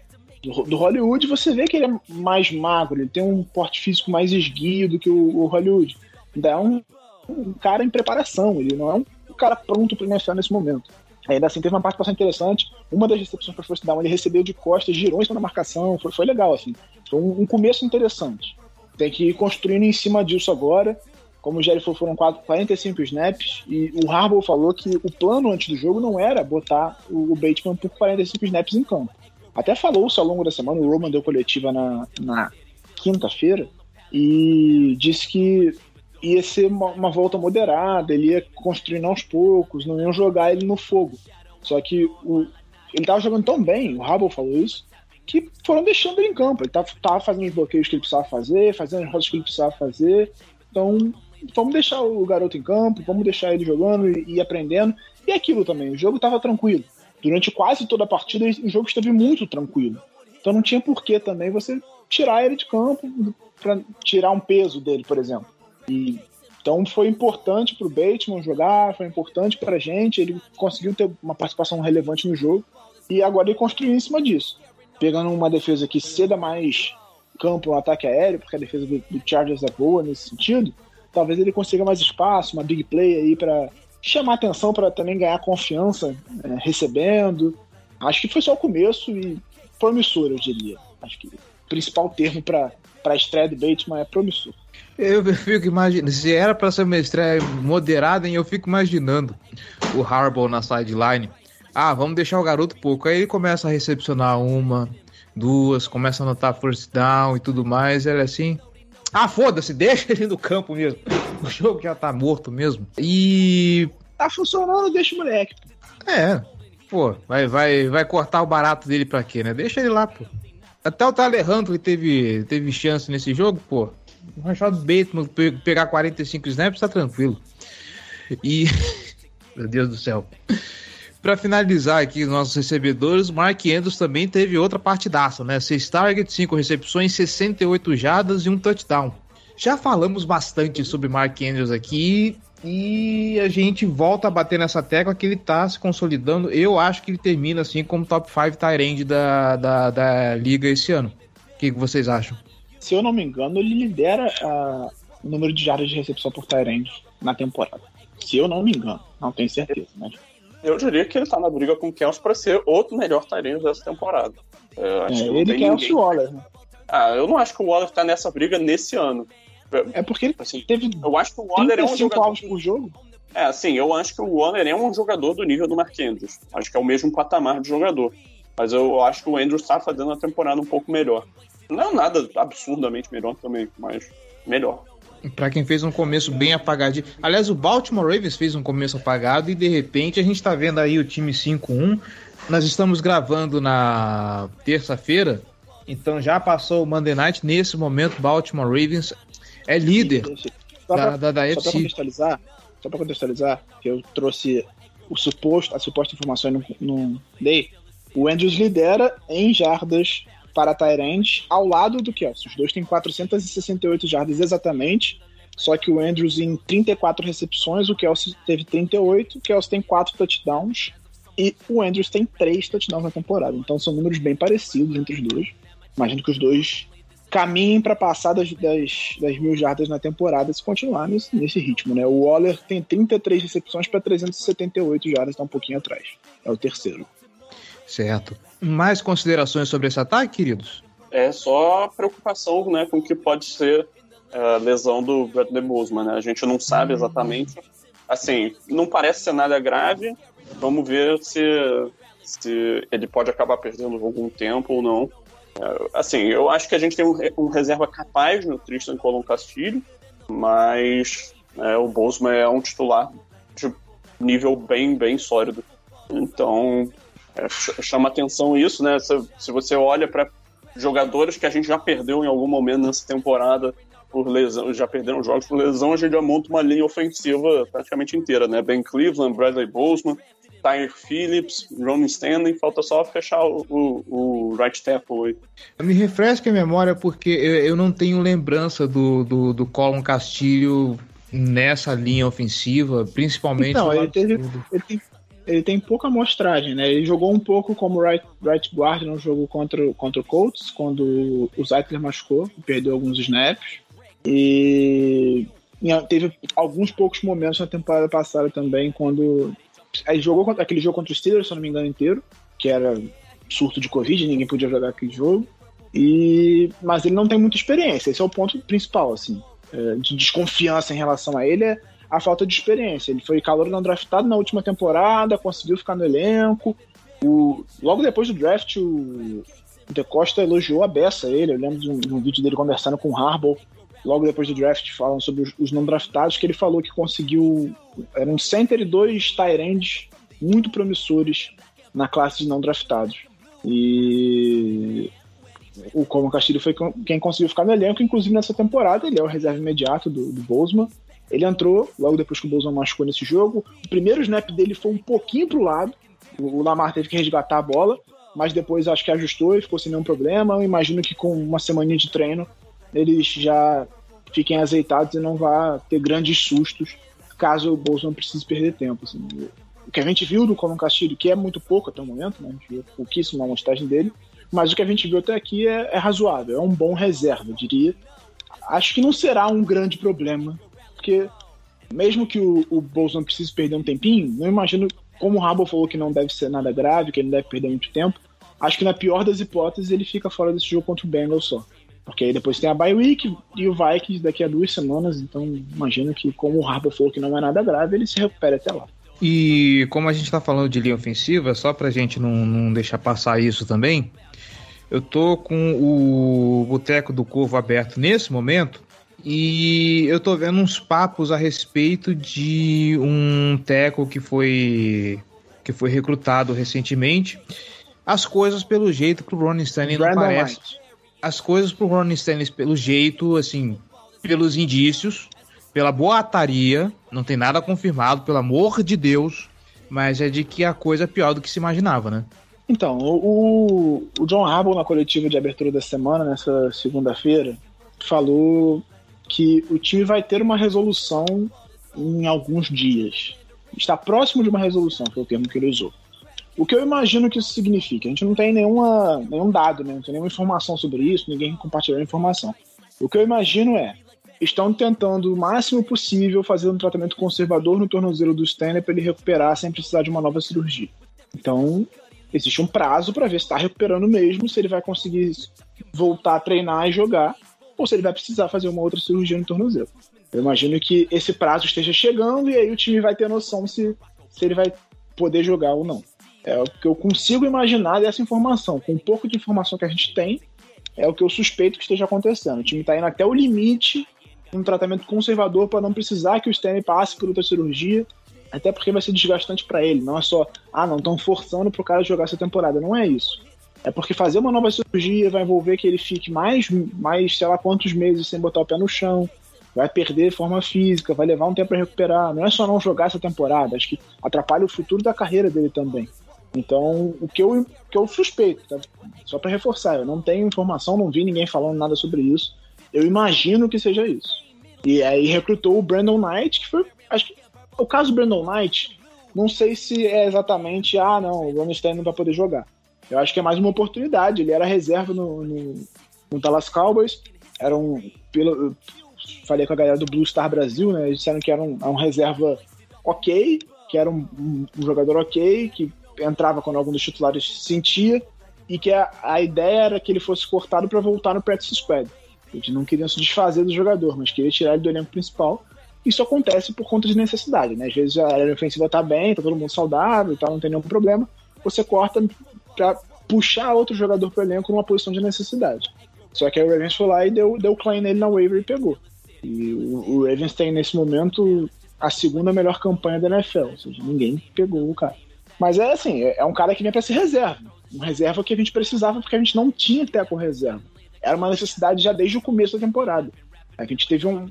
Do, Hollywood, você vê que ele é mais magro, ele tem um porte físico mais esguio do que o, o Hollywood. Ainda é um um cara em preparação, ele não é um cara pronto para NFL nesse momento. Ainda assim, teve uma participação interessante. Uma das recepções para First Down, ele recebeu de costas, girou em cima da marcação. Foi, foi legal, assim. Foi um, um, começo interessante. Tem que ir construindo em cima disso agora. Como o Jerry falou, foram 45 snaps. E o Harbaugh falou que o plano antes do jogo não era botar o, o Bateman por 45 snaps em campo. Até falou-se ao longo da semana, o Roman deu coletiva na, na quinta-feira, e disse que ia ser uma, uma, volta moderada, ele ia construindo aos poucos, não iam jogar ele no fogo. Só que o, ele tava jogando tão bem, o Hubble falou isso, que foram deixando ele em campo. Ele tava, tava fazendo os bloqueios que ele precisava fazer, fazendo as rotas que ele precisava fazer. Então, vamos deixar o garoto em campo, vamos deixar ele jogando e, e aprendendo. E aquilo também, o jogo tava tranquilo. Durante quase toda a partida, o jogo esteve muito tranquilo. Então não tinha porquê também você tirar ele de campo para tirar um peso dele, por exemplo. E, então foi importante para o Bateman jogar, foi importante para a gente, ele conseguiu ter uma participação relevante no jogo e agora ele construiu em cima disso, pegando uma defesa que ceda mais campo no ataque aéreo, porque a defesa do, do Chargers é boa nesse sentido, talvez ele consiga mais espaço, uma big play aí para chamar atenção, para também ganhar confiança é, recebendo. Acho que foi só o começo e promissor, eu diria. Acho que o principal termo para a estreia do Bateman é promissor. Eu fico imaginando, se era para ser uma estreia moderada, eu fico imaginando o Harbaugh na sideline. Ah, vamos deixar o garoto pouco. Aí ele começa a recepcionar uma, duas, começa a anotar first down e tudo mais. Ele é assim. Ah, foda-se, deixa ele no campo mesmo. O jogo já tá morto mesmo. E. Tá funcionando, deixa o moleque. É, pô, vai, vai, vai cortar o barato dele pra quê, né? Deixa ele lá, pô. Até o Alejandro teve, teve chance nesse jogo, pô o Rashad Bateman pegar 45 snaps, tá tranquilo. E. [LAUGHS] Meu Deus do céu. Para finalizar aqui os nossos recebedores, Mark Andrews também teve outra partidaça, né? 6 targets, 5 recepções, 68 jadas e um touchdown. Já falamos bastante sobre Mark Andrews aqui e a gente volta a bater nessa tecla que ele tá se consolidando. Eu acho que ele termina assim como top 5 tight da, da, da liga esse ano. O que, que vocês acham? Se eu não me engano, ele lidera uh, o número de jardas de recepção por Tyrande na temporada. Se eu não me engano, não tenho certeza, né? Eu diria que ele tá na briga com o Kels para ser outro melhor Tyrande dessa temporada. Eu acho é, que ele quer o Waller, né? Ah, eu não acho que o Waller tá nessa briga nesse ano. É porque ele Assim, teve eu acho que o Warner é um 35 jogador. por jogo. É, assim, eu acho que o Warner é um jogador do nível do Mark Andrews. Acho que é o mesmo patamar de jogador. Mas eu acho que o Andrews está fazendo uma temporada um pouco melhor. Não é nada absurdamente melhor também, mas melhor. Pra quem fez um começo bem apagadinho. Aliás, o Baltimore Ravens fez um começo apagado e de repente a gente tá vendo aí o time 5-1. Nós estamos gravando na terça-feira, então já passou o Monday Night. Nesse momento, Baltimore Ravens é líder Só da, pra, da, da só pra FC. contextualizar, só pra contextualizar, que eu trouxe o suposto, a suposta informação e não, não dei. O Andrews lidera em jardas para Tyrande ao lado do Kelsey. Os dois têm 468 jardas exatamente. Só que o Andrews em 34 recepções, o Kelsey teve 38, o Kelsey tem 4 touchdowns e o Andrews tem 3 touchdowns na temporada. Então são números bem parecidos entre os dois. Imagino que os dois caminhem para passar das, das, das mil jardas na temporada se continuar nesse, nesse ritmo, né? O Waller tem 33 recepções para 378 jardas, está um pouquinho atrás. É o terceiro. Certo. Mais considerações sobre esse ataque, queridos? É só preocupação né, com o que pode ser a lesão do Bradley Boseman, né? A gente não sabe exatamente. Assim, não parece ser nada grave. Vamos ver se, se ele pode acabar perdendo algum tempo ou não. É, assim, eu acho que a gente tem um, um reserva capaz no Tristan Colon Castilho, mas é, o Boseman é um titular de nível bem, bem sólido. Então, é, chama atenção isso, né? Se, se você olha para jogadores que a gente já perdeu em algum momento nessa temporada por lesão, já perderam jogos por lesão, a gente já monta uma linha ofensiva praticamente inteira, né? Ben Cleveland, Bradley Boseman, Tyre Phillips, Ron Stanley, falta só fechar o, o, o right tackle aí. Me refresca a memória porque eu, eu não tenho lembrança do, do, do Colin Castilho nessa linha ofensiva, principalmente no ele teve-. Ele ele tem pouca amostragem, né? Ele jogou um pouco como right, right guard no jogo contra, contra o Colts, quando o Zeitler machucou, perdeu alguns snaps. E teve alguns poucos momentos na temporada passada também, quando ele jogou aquele jogo contra os Steelers, se não me engano, inteiro, que era surto de Covid, ninguém podia jogar aquele jogo. E mas ele não tem muita experiência, esse é o ponto principal, assim, é, de desconfiança em relação a ele é a falta de experiência. Ele foi calor não draftado na última temporada, conseguiu ficar no elenco. O, logo depois do draft, o De Costa elogiou a beça ele. Eu lembro de um, de um vídeo dele conversando com o Harbaugh, logo depois do draft, falando sobre os, os não draftados, que ele falou que conseguiu. Era um center e dois tight muito promissores na classe de não draftados. E o Como Castilho foi quem conseguiu ficar no elenco, inclusive nessa temporada. Ele é o reserva imediato do, do. Ele entrou logo depois que o Bozeman machucou nesse jogo. O primeiro snap dele foi um pouquinho pro lado. O Lamar teve que resgatar a bola, mas depois acho que ajustou e ficou sem nenhum problema. Eu imagino que com uma semaninha de treino eles já fiquem azeitados e não vá ter grandes sustos caso o Bozeman precise perder tempo. assim. O que a gente viu do Colin Castilho, que é muito pouco até o momento, né? a gente viu pouquíssimo a amostragem dele, mas o que a gente viu até aqui é, é razoável, é um bom reserva, eu diria. Acho que não será um grande problema, porque mesmo que o, o Bolsonaro precise perder um tempinho, não imagino, como o Rabo falou que não deve ser nada grave, que ele não deve perder muito tempo, acho que na pior das hipóteses ele fica fora desse jogo contra o Bengals só. Porque aí depois tem a bye week e o Vikings daqui a duas semanas, então imagino que como o Harbour falou que não é nada grave, ele se recupere até lá. E como a gente tá falando de linha ofensiva, só pra gente não, não deixar passar isso também, eu tô com o Boteco do Corvo aberto nesse momento e eu tô vendo uns papos a respeito de um teco que foi que foi recrutado recentemente. As coisas pelo jeito pro Ron Stanley não Brandon parecem. White. As coisas pro Ron Stanley pelo jeito, assim, pelos indícios, pela boataria, não tem nada confirmado, pelo amor de Deus, mas é de que a coisa é pior do que se imaginava, né? Então, o, o John Harbaugh na coletiva de abertura da semana, nessa segunda-feira, falou que o time vai ter uma resolução em alguns dias. Está próximo de uma resolução, foi o termo que ele usou. O que eu imagino que isso significa? A gente não tem nenhuma, nenhum dado, né? não tem nenhuma informação sobre isso, ninguém compartilhou informação. O que eu imagino é, estão tentando o máximo possível fazer um tratamento conservador no tornozelo do Stanley para ele recuperar sem precisar de uma nova cirurgia. Então, existe um prazo para ver se está recuperando mesmo, se ele vai conseguir voltar a treinar e jogar. Ou se ele vai precisar fazer uma outra cirurgia no tornozelo. Eu imagino que esse prazo esteja chegando e aí o time vai ter noção se, se ele vai poder jogar ou não. É o que eu consigo imaginar dessa informação. Com um pouco de informação que a gente tem, é o que eu suspeito que esteja acontecendo. O time está indo até o limite um tratamento conservador para não precisar que o Stanley passe por outra cirurgia, até porque vai ser desgastante para ele. Não é só, ah, não estão forçando para o cara jogar essa temporada. Não é isso. É porque fazer uma nova cirurgia vai envolver que ele fique mais, mais sei lá quantos meses sem botar o pé no chão, vai perder forma física, vai levar um tempo para recuperar. Não é só não jogar essa temporada, acho que atrapalha o futuro da carreira dele também. Então, o que eu, o que eu suspeito, tá? só para reforçar, eu não tenho informação, não vi ninguém falando nada sobre isso. Eu imagino que seja isso. E aí recrutou o Brandon Knight, que foi. Acho que o caso do Brandon Knight, não sei se é exatamente, ah, não, o Ron não vai poder jogar. Eu acho que é mais uma oportunidade. Ele era reserva no, no, no Dallas Cowboys, era um. Pelo, falei com a galera do Blue Star Brasil, né? Eles disseram que era um, um reserva ok, que era um, um, um, jogador ok, que entrava quando algum dos titulares sentia, e que a, a ideia era que ele fosse cortado para voltar no practice squad. Eles não queriam se desfazer do jogador, mas queriam tirar ele do elenco principal. Isso acontece por conta de necessidade, né? Às vezes a área ofensiva tá bem, tá todo mundo saudável e tal, não tem nenhum problema. Você corta para puxar outro jogador pro elenco numa posição de necessidade. Só que aí o Ravens foi lá e deu, deu claim nele na waiver e pegou. E o, o Ravens tem nesse momento a segunda melhor campanha da NFL, ou seja, ninguém pegou o cara. Mas é assim, é, é um cara que vem para ser reserva. Um reserva que a gente precisava porque a gente não tinha teco reserva. Era uma necessidade já desde o começo da temporada. A gente teve um,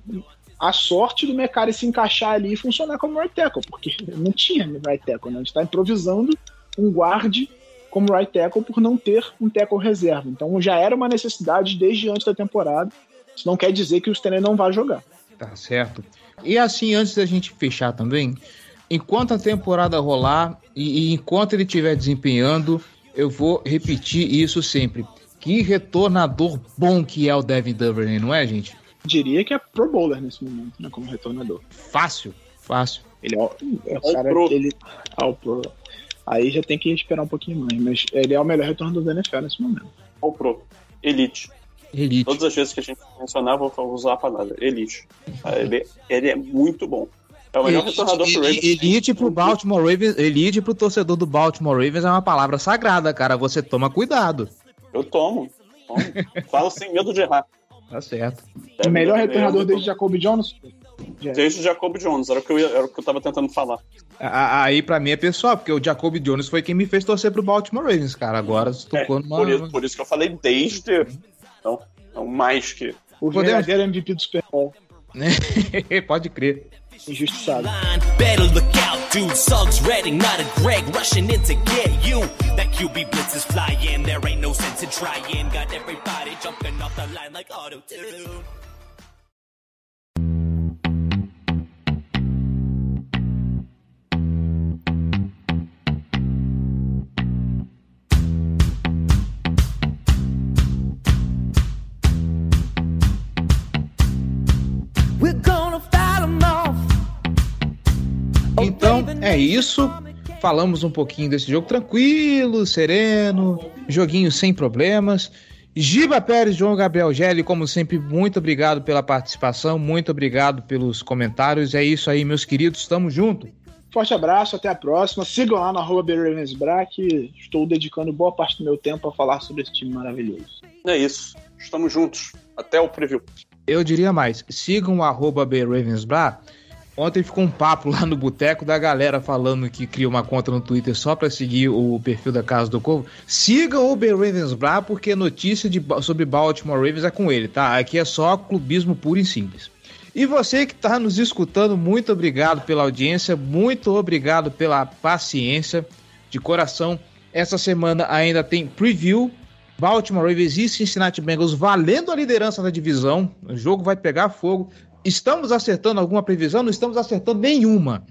a sorte do Mecari se encaixar ali e funcionar como right tackle, porque não tinha right tackle, né? A gente está improvisando um guarde como right tackle por não ter um tackle reserva. Então já era uma necessidade desde antes da temporada. Isso não quer dizer que o Stanley não vai jogar. Tá certo. E assim, antes da gente fechar também, enquanto a temporada rolar e, e enquanto ele estiver desempenhando, eu vou repetir isso sempre. Que retornador bom que é o Devin Duvernay, não é, gente? Diria que é Pro Bowler nesse momento, né? Como retornador. Fácil, fácil. Ele é, é o cara, pro. ele ao pro. Aí já tem que esperar um pouquinho mais, mas ele é o melhor retornador da NFL nesse momento. Ao pro. Elite. Elite. Todas as vezes que a gente mencionava, vou usar a palavra Elite. Ele, ele é muito bom. É o melhor elite, retornador pro Ravens. Elite pro Baltimore Ravens, elite pro torcedor do Baltimore Ravens é uma palavra sagrada, cara. Você toma cuidado. Eu tomo. tomo. Falo sem medo de errar. Tá certo. o melhor retornador desde Jacob Jones? Desde o Jacob Jones, era o que eu, ia, era o que eu tava tentando falar. Aí pra mim é pessoal, porque o Jacob Jones foi quem me fez torcer pro Baltimore Ravens, cara. Agora você tocou é, numa. Por isso, por isso que eu falei desde. Então, não mais que. O verdadeiro MVP do Super Bowl. [LAUGHS] Pode crer. Injustiçado. É isso. Falamos um pouquinho desse jogo tranquilo, sereno, joguinho sem problemas. Giba Pérez, João Gabriel Gelli, como sempre, muito obrigado pela participação, muito obrigado pelos comentários. É isso aí, meus queridos, tamo junto. Forte abraço, até a próxima. Sigam lá no arroba que estou dedicando boa parte do meu tempo a falar sobre esse time maravilhoso. É isso, estamos juntos. Até o preview. Eu diria mais, sigam o arroba Ontem ficou um papo lá no boteco da galera falando que cria uma conta no Twitter só para seguir o perfil da Casa do Corvo. Sigam o Ben Ravensbrá, porque notícia de, sobre Baltimore Ravens é com ele, tá? Aqui é só clubismo puro e simples. E você que está nos escutando, muito obrigado pela audiência, muito obrigado pela paciência. De coração, essa semana ainda tem preview Baltimore Ravens e Cincinnati Bengals valendo a liderança da divisão. O jogo vai pegar fogo estamos acertando alguma previsão? Não estamos acertando nenhuma.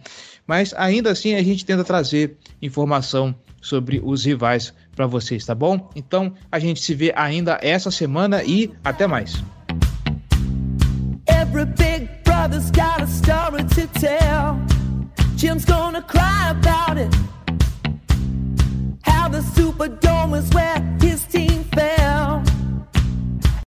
Mas ainda assim a gente tenta trazer informação sobre os rivais para vocês, tá bom? Então a gente se vê ainda essa semana e até mais. Every big brother's got a story to tell. Jim's gonna cry about it. How the Superdome is where his team